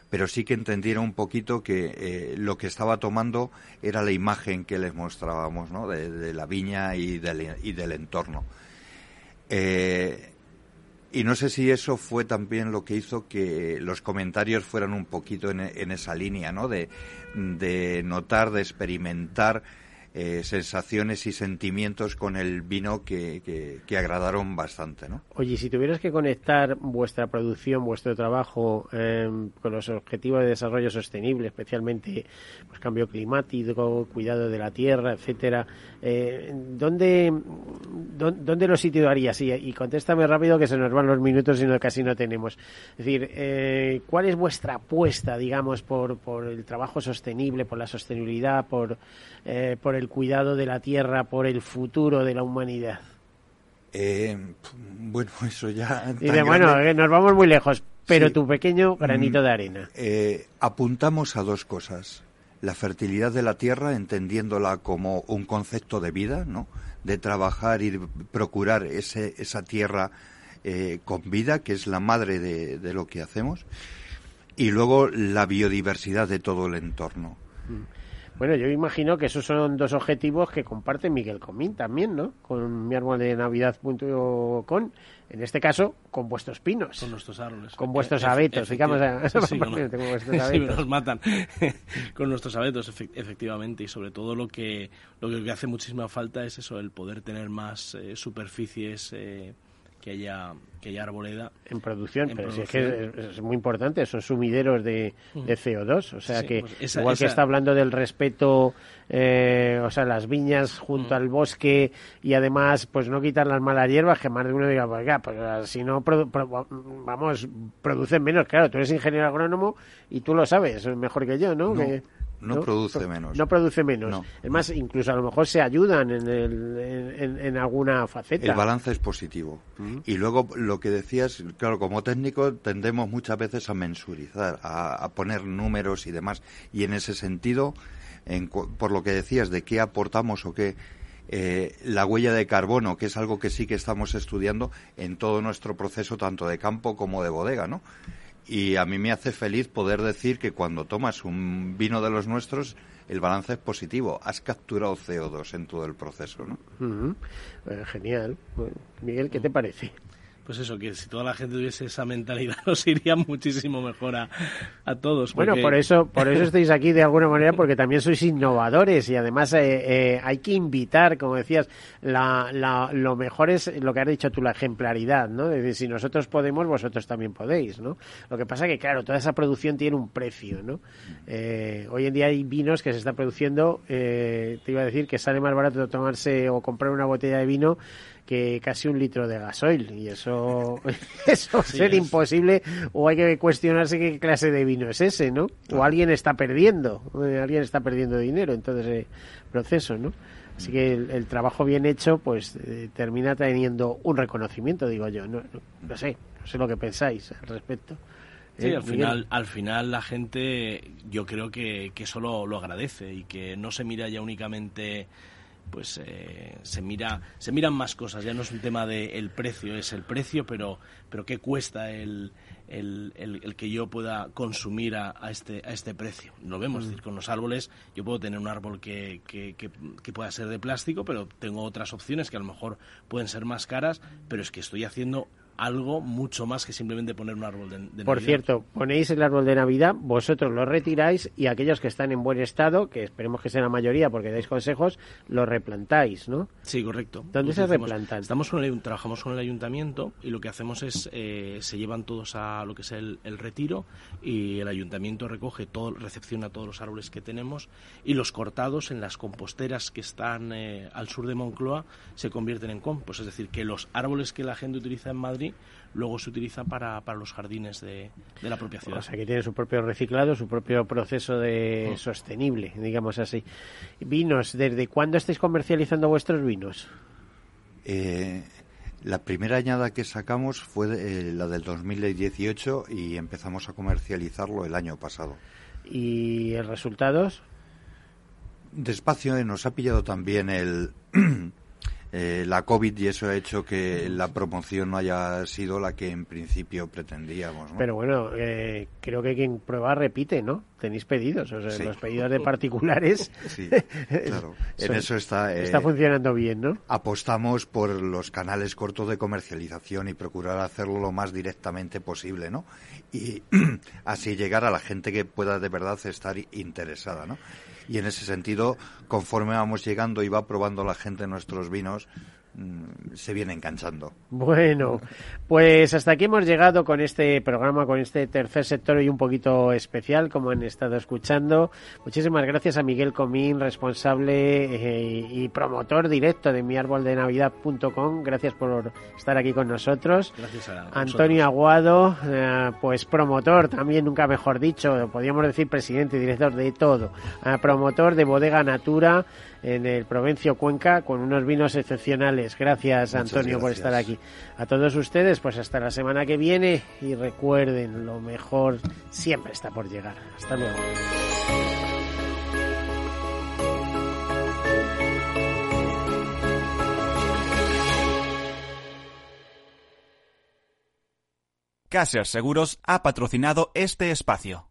pero sí que entendiera un poquito que eh, lo que estaba tomando era la imagen que les mostrábamos, ¿no? De, la viña y del, y del entorno. Y no sé si eso fue también lo que hizo que los comentarios fueran un poquito en, esa línea, ¿no? De notar, de experimentar eh, sensaciones y sentimientos con el vino que, que, agradaron bastante, ¿no? Oye, si tuvieras que conectar vuestra producción, vuestro trabajo em, con los objetivos de desarrollo sostenible, especialmente pues, cambio climático, cuidado de la tierra, etcétera, eh, ¿dónde, dónde, lo situarías? Y, y contéstame rápido que se nos van los minutos y no, casi no tenemos. Es decir, eh, ¿cuál es vuestra apuesta, digamos, por, por el trabajo sostenible, por la sostenibilidad, por, eh, por el el cuidado de la tierra por el futuro de la humanidad? Eh, bueno, eso ya. bueno, eh, nos vamos muy lejos, pero tu pequeño granito de mm, arena. Eh, apuntamos a dos cosas. La fertilidad de la tierra, entendiéndola como un concepto de vida, ¿no? De trabajar y procurar ese, esa tierra con vida, que es la madre de, lo que hacemos. Y luego la biodiversidad de todo el entorno. Bueno, yo imagino que esos son dos objetivos que comparte Miguel Comín también, ¿no? Con mi árbol de Navidad.com, en este caso, con vuestros pinos. Con nuestros árboles. Con vuestros abetos, digamos. Sí, nos matan. con nuestros abetos, efectivamente, y sobre todo lo que, lo que hace muchísima falta es eso, el poder tener más eh, superficies... Eh, que haya, que haya arboleda. En producción, pero es que es, muy importante, son sumideros de, de CO2, o sea que pues igual que está hablando del respeto, eh, o sea, las viñas junto al bosque y además pues no quitar las malas hierbas, que más de uno diga, pues, pues si no, vamos, producen menos, claro, tú eres ingeniero agrónomo y tú lo sabes mejor que yo, ¿no? No, produce menos. No produce menos. Es más, incluso a lo mejor se ayudan en, el, en, alguna faceta. El balance es positivo. Y luego lo que decías, claro, como técnico tendemos muchas veces a mensurizar, a, poner números y demás. Y en ese sentido, en, por lo que decías de qué aportamos o qué, eh, la huella de carbono, que es algo que sí que estamos estudiando en todo nuestro proceso, tanto de campo como de bodega, ¿no? Y a mí me hace feliz poder decir que cuando tomas un vino de los nuestros, el balance es positivo. Has capturado CO2 en todo el proceso, ¿no? Eh, genial. Miguel, ¿qué te parece? Pues eso, que si toda la gente tuviese esa mentalidad nos iría muchísimo mejor a, a todos. Bueno, por eso, por eso estáis aquí de alguna manera, porque también sois innovadores y además eh, eh, hay que invitar, como decías, la, la, lo mejor es lo que has dicho tú, la ejemplaridad, ¿no? Es decir, si nosotros podemos, vosotros también podéis, ¿no? Lo que pasa que, claro, toda esa producción tiene un precio, ¿no? Eh, hoy en día hay vinos que se están produciendo, te iba a decir que sale más barato tomarse o comprar una botella de vino que casi un litro de gasoil y eso eso ser imposible o hay que cuestionarse qué clase de vino es ese, ¿no? O alguien está perdiendo, eh, alguien está perdiendo dinero en todo ese proceso, ¿no? Así que el, trabajo bien hecho pues eh, termina teniendo un reconocimiento, digo yo, no, no, sé, no sé lo que pensáis al respecto. Sí, eh, al final, al final la gente yo creo que, que eso lo, lo agradece y que no se mira ya únicamente pues eh, se mira se miran más cosas. Ya no es un tema de el precio es el precio pero pero qué cuesta el, el, el, que yo pueda consumir a, este a este precio. Lo vemos es decir con los árboles yo puedo tener un árbol que, que, que, pueda ser de plástico pero tengo otras opciones que a lo mejor pueden ser más caras pero es que estoy haciendo algo mucho más que simplemente poner un árbol de, Navidad. Por cierto, ponéis el árbol de Navidad, vosotros lo retiráis y aquellos que están en buen estado, que esperemos que sea la mayoría porque dais consejos, lo replantáis, ¿no? Sí, correcto. ¿Dónde se replantan? Estamos con el, trabajamos con el ayuntamiento y lo que hacemos es, eh, se llevan todos a lo que es el, retiro y el ayuntamiento recoge todo, recepciona todos los árboles que tenemos y los cortados en las composteras que están eh, al sur de Moncloa se convierten en compost. Es decir, que los árboles que la gente utiliza en Madrid luego se utiliza para, para los jardines de, de, la propia ciudad. O sea, que tiene su propio reciclado, su propio proceso de mm. sostenible, digamos así. Vinos, ¿desde cuándo estáis comercializando vuestros vinos? Eh, la primera añada que sacamos fue eh, la del 2018 y empezamos a comercializarlo el año pasado. ¿Y resultados? Despacio, eh, nos ha pillado también el eh, la COVID y eso ha hecho que la promoción no haya sido la que en principio pretendíamos. Pero bueno, eh, creo que quien prueba repite, ¿no? Tenéis pedidos, o sea, los pedidos de particulares. Sí, claro. en eso está. está eh, funcionando bien, ¿no? Apostamos por los canales cortos de comercialización y procurar hacerlo lo más directamente posible, ¿no? Y así llegar a la gente que pueda de verdad estar interesada, ¿no? Y en ese sentido, conforme vamos llegando y va probando la gente nuestros vinos, se viene enganchando. Bueno, pues hasta aquí hemos llegado con este programa, con este tercer sector y un poquito especial, como han estado escuchando. Muchísimas gracias a Miguel Comín, responsable eh, y promotor directo de miarboldenavidad.com. Gracias por estar aquí con nosotros. Gracias a Antonio Aguado, eh, pues promotor también, nunca mejor dicho, podríamos decir presidente y director de todo. Eh, promotor de Bodega Natura en el Provencio Cuenca con unos vinos excepcionales. Gracias, Antonio, por estar aquí. A todos ustedes, pues hasta la semana que viene y recuerden, lo mejor siempre está por llegar. Hasta luego. Caser Seguros ha patrocinado este espacio.